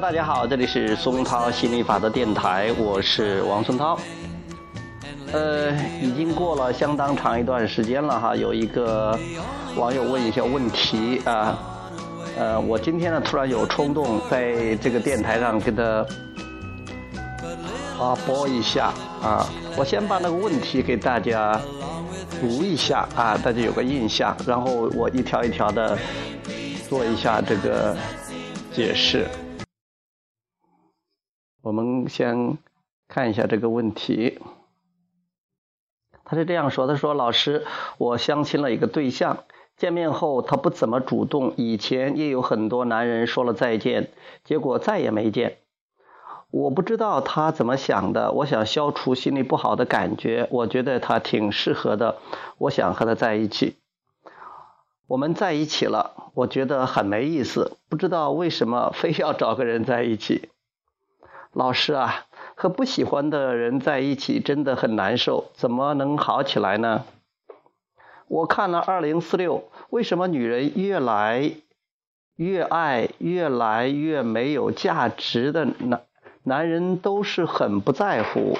大家好，这里是松涛心理法则电台，我是王松涛。呃，已经过了相当长一段时间了哈，有一个网友问一些问题啊，呃，我今天呢突然有冲动在这个电台上给他发播一下啊，我先把那个问题给大家读一下啊，大家有个印象，然后我一条一条的做一下这个解释。我们先看一下这个问题。他是这样说：“他说，老师，我相亲了一个对象，见面后他不怎么主动，以前也有很多男人说了再见，结果再也没见。我不知道他怎么想的，我想消除心里不好的感觉，我觉得他挺适合的，我想和他在一起。我们在一起了，我觉得很没意思，不知道为什么非要找个人在一起。老师啊。”和不喜欢的人在一起真的很难受，怎么能好起来呢？我看了二零四六，为什么女人越来越爱，越来越没有价值的男男人都是很不在乎。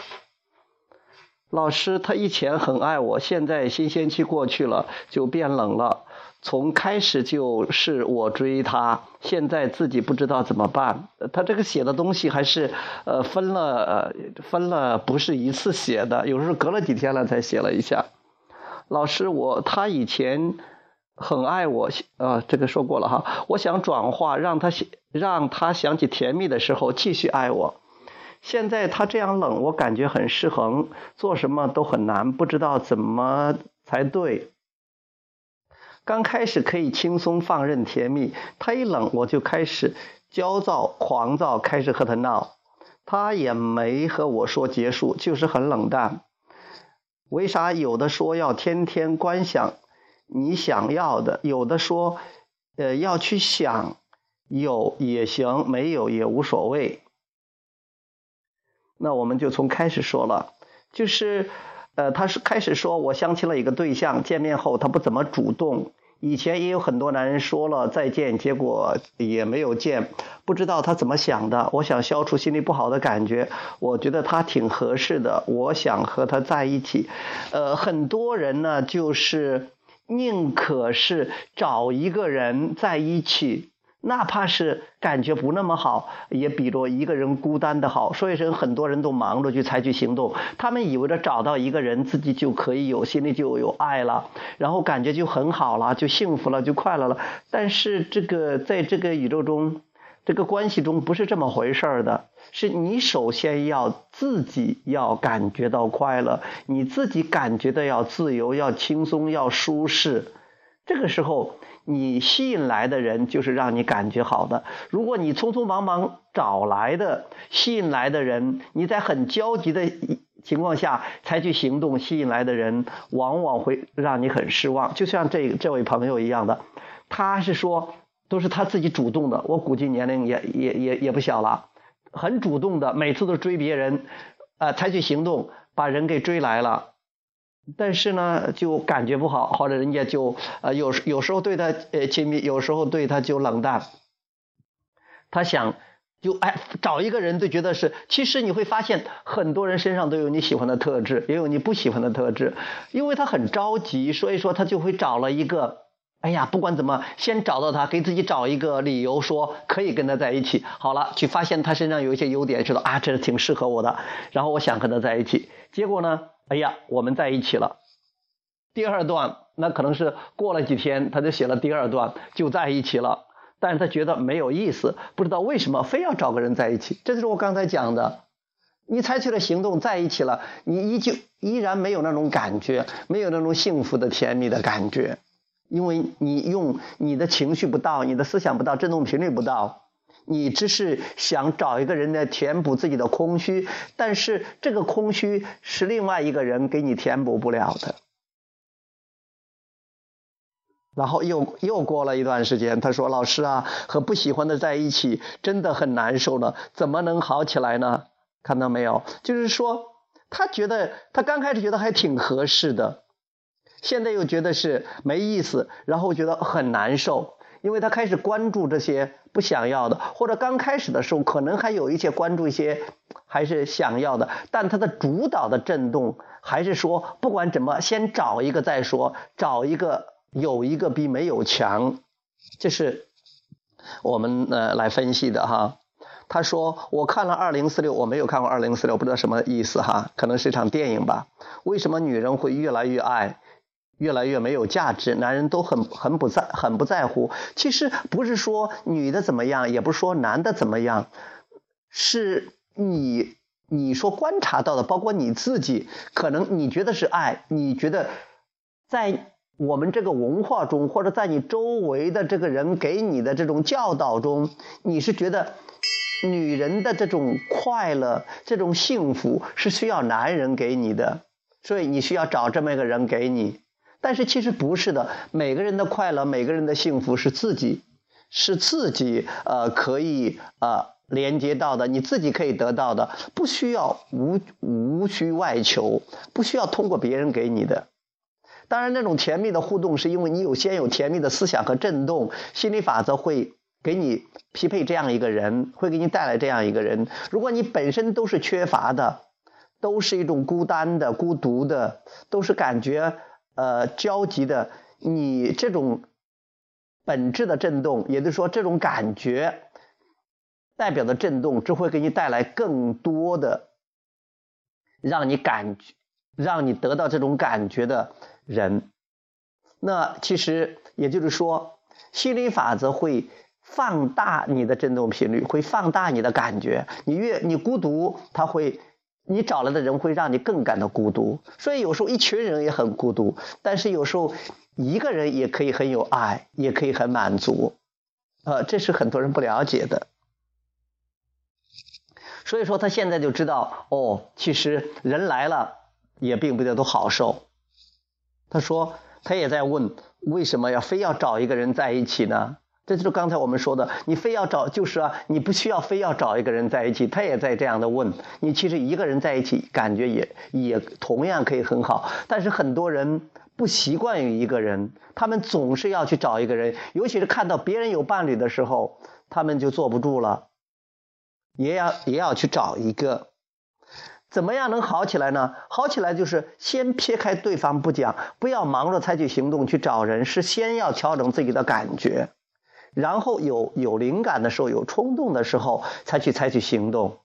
老师，他以前很爱我，现在新鲜期过去了，就变冷了。从开始就是我追他，现在自己不知道怎么办。他这个写的东西还是呃分了分了，不是一次写的，有时候隔了几天了才写了一下。老师，我他以前很爱我，呃，这个说过了哈。我想转化，让他想让他想起甜蜜的时候继续爱我。现在他这样冷，我感觉很失衡，做什么都很难，不知道怎么才对。刚开始可以轻松放任甜蜜，他一冷我就开始焦躁狂躁，开始和他闹，他也没和我说结束，就是很冷淡。为啥有的说要天天观想你想要的，有的说呃要去想有也行，没有也无所谓。那我们就从开始说了，就是呃他是开始说我相亲了一个对象，见面后他不怎么主动。以前也有很多男人说了再见，结果也没有见，不知道他怎么想的。我想消除心里不好的感觉，我觉得他挺合适的，我想和他在一起。呃，很多人呢，就是宁可是找一个人在一起。哪怕是感觉不那么好，也比着一个人孤单的好。所以说，很多人都忙着去采取行动，他们以为着找到一个人，自己就可以有心里就有爱了，然后感觉就很好了，就幸福了，就快乐了。但是这个在这个宇宙中，这个关系中不是这么回事儿的。是你首先要自己要感觉到快乐，你自己感觉到要自由、要轻松、要舒适，这个时候。你吸引来的人就是让你感觉好的。如果你匆匆忙忙找来的、吸引来的人，你在很焦急的情况下采取行动，吸引来的人往往会让你很失望。就像这这位朋友一样的，他是说都是他自己主动的，我估计年龄也也也也不小了，很主动的，每次都追别人，啊，采取行动把人给追来了。但是呢，就感觉不好，或者人家就呃有有时候对他呃亲密，有时候对他就冷淡。他想就哎找一个人，就觉得是。其实你会发现，很多人身上都有你喜欢的特质，也有你不喜欢的特质。因为他很着急，所以说他就会找了一个。哎呀，不管怎么，先找到他，给自己找一个理由，说可以跟他在一起。好了，去发现他身上有一些优点，知道啊，这挺适合我的。然后我想和他在一起，结果呢？哎呀，我们在一起了。第二段，那可能是过了几天，他就写了第二段，就在一起了。但是他觉得没有意思，不知道为什么非要找个人在一起。这就是我刚才讲的，你采取了行动，在一起了，你依旧依然没有那种感觉，没有那种幸福的甜蜜的感觉，因为你用你的情绪不到，你的思想不到，振动频率不到。你只是想找一个人来填补自己的空虚，但是这个空虚是另外一个人给你填补不了的。然后又又过了一段时间，他说：“老师啊，和不喜欢的在一起真的很难受了，怎么能好起来呢？”看到没有？就是说，他觉得他刚开始觉得还挺合适的，现在又觉得是没意思，然后觉得很难受。因为他开始关注这些不想要的，或者刚开始的时候可能还有一些关注一些还是想要的，但他的主导的震动还是说，不管怎么先找一个再说，找一个有一个比没有强，这是我们呃来分析的哈。他说我看了二零四六，我没有看过二零四六，不知道什么意思哈，可能是场电影吧。为什么女人会越来越爱？越来越没有价值，男人都很很不在很不在乎。其实不是说女的怎么样，也不是说男的怎么样，是你你说观察到的，包括你自己，可能你觉得是爱，你觉得在我们这个文化中，或者在你周围的这个人给你的这种教导中，你是觉得女人的这种快乐、这种幸福是需要男人给你的，所以你需要找这么一个人给你。但是其实不是的，每个人的快乐，每个人的幸福是自己，是自己呃可以呃连接到的，你自己可以得到的，不需要无无需外求，不需要通过别人给你的。当然，那种甜蜜的互动是因为你有先有甜蜜的思想和震动，心理法则会给你匹配这样一个人，会给你带来这样一个人。如果你本身都是缺乏的，都是一种孤单的、孤独的，都是感觉。呃，焦急的，你这种本质的震动，也就是说，这种感觉代表的震动，只会给你带来更多的让你感觉、让你得到这种感觉的人。那其实也就是说，心理法则会放大你的振动频率，会放大你的感觉。你越你孤独，它会。你找来的人会让你更感到孤独，所以有时候一群人也很孤独，但是有时候一个人也可以很有爱，也可以很满足，呃，这是很多人不了解的。所以说他现在就知道，哦，其实人来了也并不一定都好受。他说他也在问，为什么要非要找一个人在一起呢？这就是刚才我们说的，你非要找，就是啊，你不需要非要找一个人在一起，他也在这样的问你。其实一个人在一起，感觉也也同样可以很好。但是很多人不习惯于一个人，他们总是要去找一个人，尤其是看到别人有伴侣的时候，他们就坐不住了，也要也要去找一个。怎么样能好起来呢？好起来就是先撇开对方不讲，不要忙着采取行动去找人，是先要调整自己的感觉。然后有有灵感的时候，有冲动的时候，才去采取行动。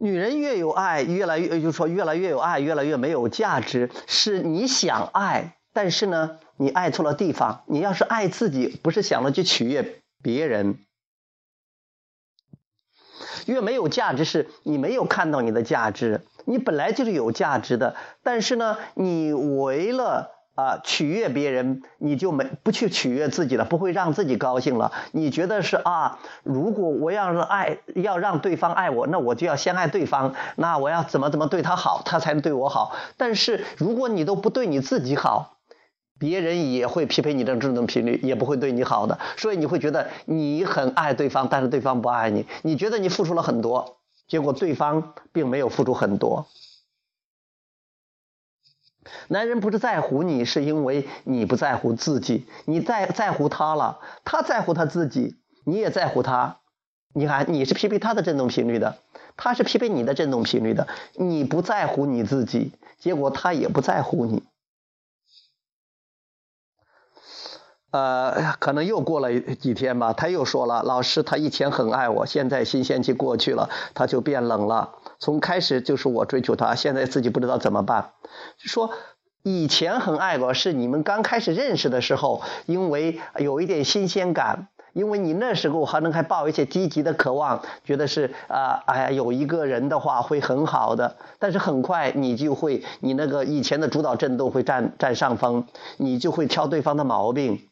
女人越有爱，越来越就是说越来越有爱，越来越没有价值。是你想爱，但是呢，你爱错了地方。你要是爱自己，不是想着去取悦别人。越没有价值，是你没有看到你的价值。你本来就是有价值的，但是呢，你为了。啊，取悦别人，你就没不去取悦自己了，不会让自己高兴了。你觉得是啊？如果我要是爱，要让对方爱我，那我就要先爱对方。那我要怎么怎么对他好，他才能对我好。但是如果你都不对你自己好，别人也会匹配你的这种频率，也不会对你好的。所以你会觉得你很爱对方，但是对方不爱你。你觉得你付出了很多，结果对方并没有付出很多。男人不是在乎你，是因为你不在乎自己。你在在乎他了，他在乎他自己，你也在乎他。你看，你是匹配他的振动频率的，他是匹配你的振动频率的。你不在乎你自己，结果他也不在乎你。呃，可能又过了几天吧，他又说了：“老师，他以前很爱我，现在新鲜期过去了，他就变冷了。从开始就是我追求他，现在自己不知道怎么办。”说以前很爱我，是你们刚开始认识的时候，因为有一点新鲜感，因为你那时候还能还抱一些积极的渴望，觉得是啊，哎呀，有一个人的话会很好的。但是很快你就会，你那个以前的主导震动会占占上风，你就会挑对方的毛病。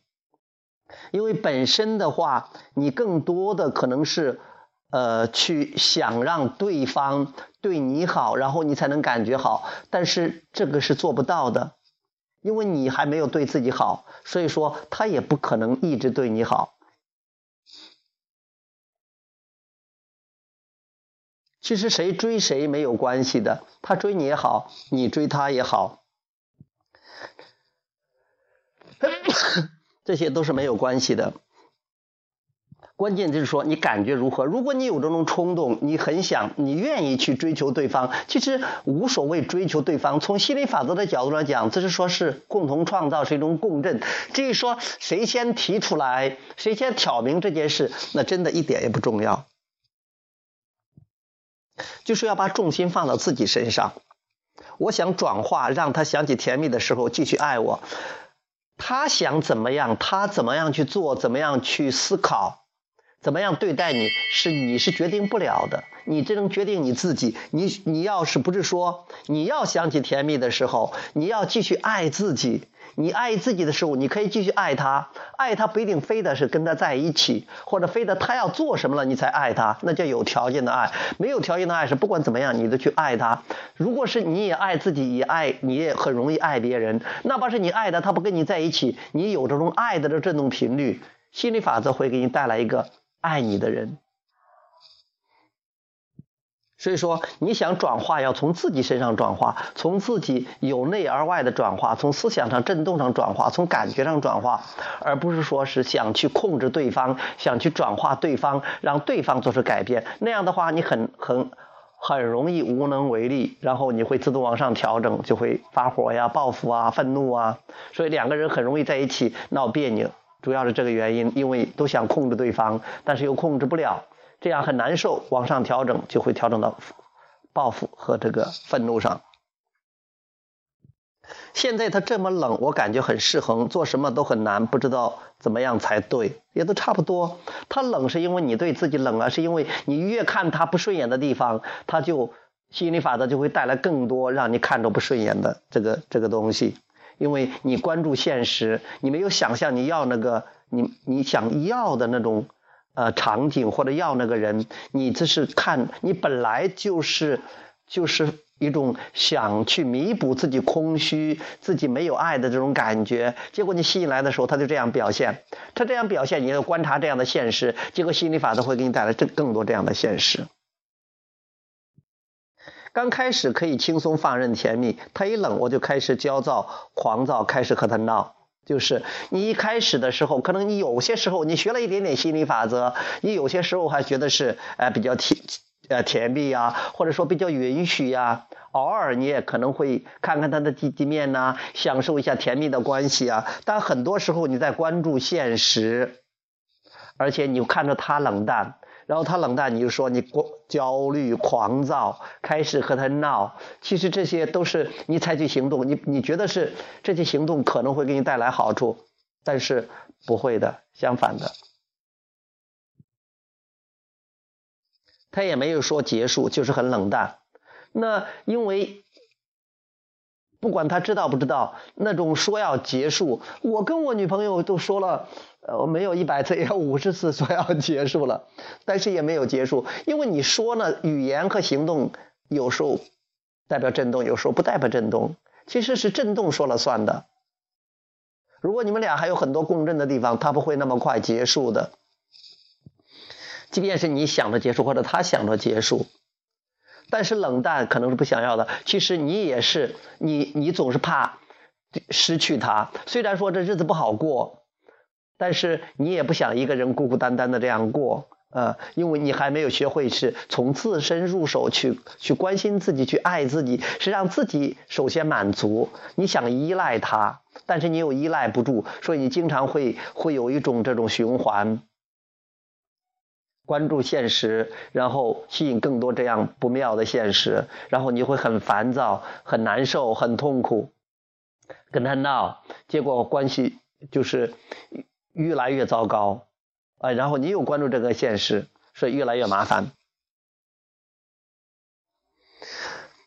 因为本身的话，你更多的可能是，呃，去想让对方对你好，然后你才能感觉好。但是这个是做不到的，因为你还没有对自己好，所以说他也不可能一直对你好。其实谁追谁没有关系的，他追你也好，你追他也好。这些都是没有关系的。关键就是说，你感觉如何？如果你有这种冲动，你很想，你愿意去追求对方，其实无所谓追求对方。从心理法则的角度来讲，这是说是共同创造，是一种共振。至于说谁先提出来，谁先挑明这件事，那真的一点也不重要。就是要把重心放到自己身上。我想转化，让他想起甜蜜的时候继续爱我。他想怎么样，他怎么样去做，怎么样去思考。怎么样对待你是你是决定不了的，你只能决定你自己。你你要是不是说你要想起甜蜜的时候，你要继续爱自己。你爱自己的时候，你可以继续爱他。爱他不一定非得是跟他在一起，或者非得他要做什么了你才爱他，那叫有条件的爱。没有条件的爱是不管怎么样你都去爱他。如果是你也爱自己，也爱你也很容易爱别人。哪怕是你爱的他不跟你在一起，你有这种爱的这振动频率，心理法则会给你带来一个。爱你的人，所以说你想转化，要从自己身上转化，从自己由内而外的转化，从思想上振动上转化，从感觉上转化，而不是说是想去控制对方，想去转化对方，让对方做出改变。那样的话，你很很很容易无能为力，然后你会自动往上调整，就会发火呀、报复啊、愤怒啊，所以两个人很容易在一起闹别扭。主要是这个原因，因为都想控制对方，但是又控制不了，这样很难受。往上调整就会调整到报复和这个愤怒上。现在他这么冷，我感觉很失衡，做什么都很难，不知道怎么样才对，也都差不多。他冷是因为你对自己冷啊，是因为你越看他不顺眼的地方，他就心理法则就会带来更多让你看着不顺眼的这个这个东西。因为你关注现实，你没有想象你要那个你你想要的那种呃场景或者要那个人，你这是看你本来就是就是一种想去弥补自己空虚、自己没有爱的这种感觉，结果你吸引来的时候，他就这样表现，他这样表现，你要观察这样的现实，结果心理法则会给你带来更更多这样的现实。刚开始可以轻松放任甜蜜，他一冷我就开始焦躁狂躁，开始和他闹。就是你一开始的时候，可能你有些时候你学了一点点心理法则，你有些时候还觉得是呃比较甜呃甜蜜呀，或者说比较允许呀。偶尔你也可能会看看他的积极面呐，享受一下甜蜜的关系啊。但很多时候你在关注现实，而且你看着他冷淡。然后他冷淡，你就说你过焦虑、狂躁，开始和他闹。其实这些都是你采取行动，你你觉得是这些行动可能会给你带来好处，但是不会的，相反的。他也没有说结束，就是很冷淡。那因为。不管他知道不知道，那种说要结束，我跟我女朋友都说了，呃，没有一百次，也有五十次说要结束了，但是也没有结束，因为你说呢，语言和行动有时候代表震动，有时候不代表震动，其实是震动说了算的。如果你们俩还有很多共振的地方，他不会那么快结束的，即便是你想着结束，或者他想着结束。但是冷淡可能是不想要的。其实你也是，你你总是怕失去他。虽然说这日子不好过，但是你也不想一个人孤孤单单的这样过，呃，因为你还没有学会是从自身入手去去关心自己，去爱自己，是让自己首先满足。你想依赖他，但是你又依赖不住，所以你经常会会有一种这种循环。关注现实，然后吸引更多这样不妙的现实，然后你会很烦躁、很难受、很痛苦，跟他闹，结果关系就是越来越糟糕啊！然后你又关注这个现实，所以越来越麻烦。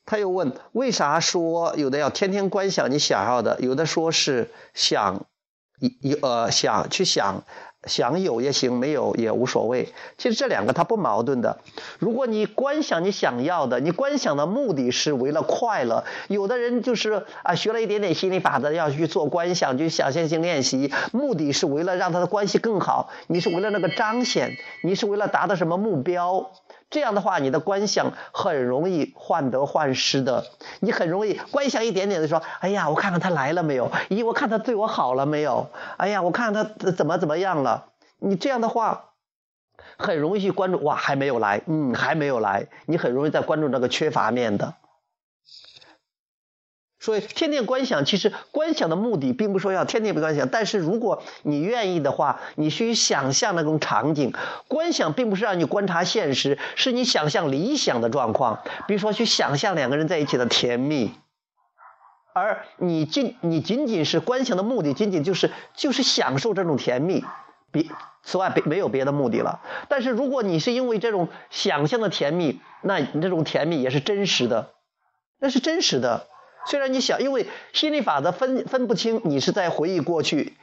他又问：为啥说有的要天天观想你想要的，有的说是想一一呃想去想。想有也行，没有也无所谓。其实这两个它不矛盾的。如果你观想你想要的，你观想的目的是为了快乐。有的人就是啊，学了一点点心理法则，要去做观想，就想象性练习，目的是为了让他的关系更好。你是为了那个彰显，你是为了达到什么目标？这样的话，你的观想很容易患得患失的。你很容易观想一点点的说：“哎呀，我看看他来了没有？咦，我看他对我好了没有？哎呀，我看看他怎么怎么样了？”你这样的话，很容易去关注。哇，还没有来，嗯，还没有来。你很容易在关注那个缺乏面的。所以，天天观想，其实观想的目的，并不说要天天不观想。但是，如果你愿意的话，你去想象那种场景。观想并不是让你观察现实，是你想象理想的状况。比如说，去想象两个人在一起的甜蜜，而你仅你仅仅是观想的目的，仅仅就是就是享受这种甜蜜，别此外别没有别的目的了。但是，如果你是因为这种想象的甜蜜，那你这种甜蜜也是真实的，那是真实的。虽然你想，因为心理法则分分不清你是在回忆过去，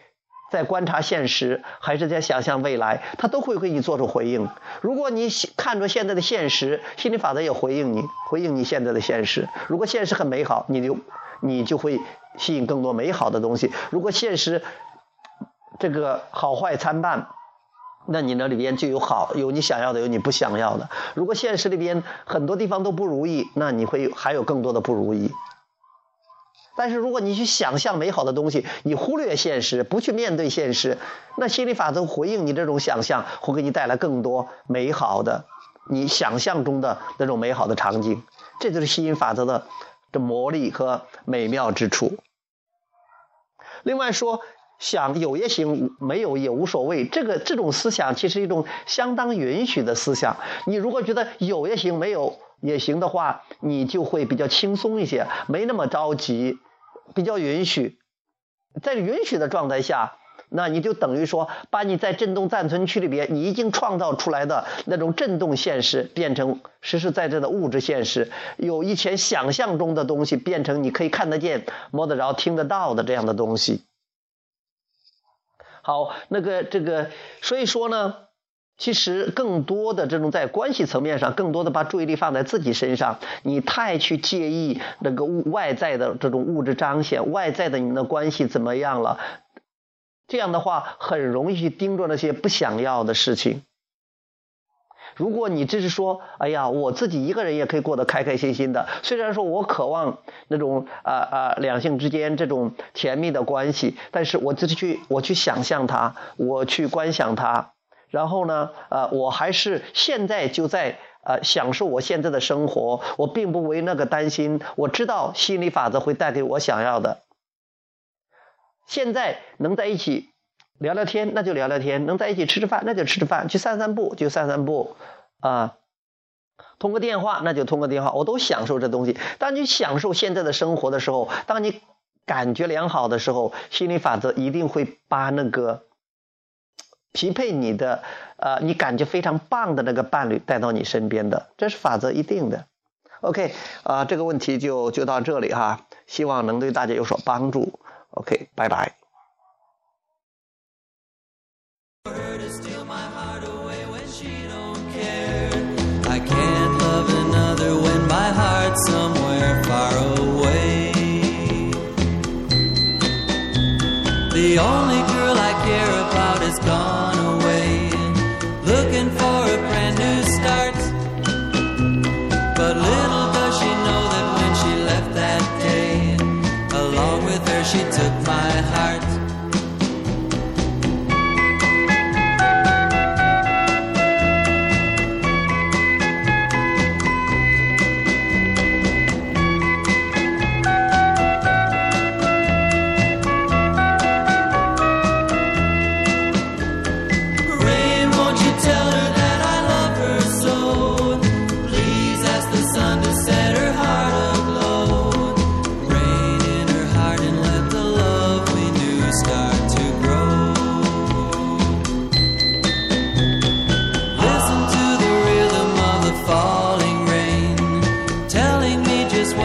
在观察现实，还是在想象未来，它都会给你做出回应。如果你看着现在的现实，心理法则也回应你，回应你现在的现实。如果现实很美好，你就你就会吸引更多美好的东西。如果现实这个好坏参半，那你那里边就有好，有你想要的，有你不想要的。如果现实里边很多地方都不如意，那你会还有更多的不如意。但是如果你去想象美好的东西，你忽略现实，不去面对现实，那心理法则回应你这种想象，会给你带来更多美好的，你想象中的那种美好的场景。这就是吸引法则的的魔力和美妙之处。另外说，想有也行，没有也无所谓。这个这种思想其实一种相当允许的思想。你如果觉得有也行，没有也行的话，你就会比较轻松一些，没那么着急。比较允许，在允许的状态下，那你就等于说，把你在振动暂存区里边你已经创造出来的那种振动现实，变成实实在在的物质现实，有以前想象中的东西，变成你可以看得见、摸得着、听得到的这样的东西。好，那个这个，所以说呢。其实更多的这种在关系层面上，更多的把注意力放在自己身上。你太去介意那个物外在的这种物质彰显，外在的你们的关系怎么样了？这样的话，很容易去盯着那些不想要的事情。如果你只是说，哎呀，我自己一个人也可以过得开开心心的。虽然说我渴望那种啊啊两性之间这种甜蜜的关系，但是我自己去我去想象它，我去观想它。然后呢，呃，我还是现在就在呃享受我现在的生活，我并不为那个担心。我知道心理法则会带给我想要的。现在能在一起聊聊天，那就聊聊天；能在一起吃吃饭，那就吃吃饭；去散散步就散散步，啊，通个电话那就通个电话，我都享受这东西。当你享受现在的生活的时候，当你感觉良好的时候，心理法则一定会把那个。匹配你的，呃，你感觉非常棒的那个伴侣带到你身边的，这是法则一定的。OK，啊，这个问题就就到这里哈，希望能对大家有所帮助。OK，拜拜。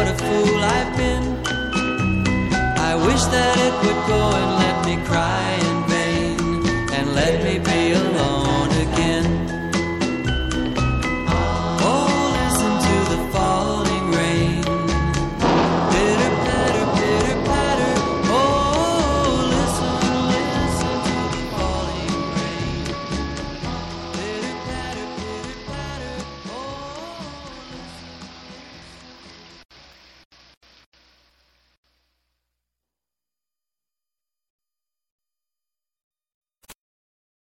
what a fool I've been. I wish that it would go in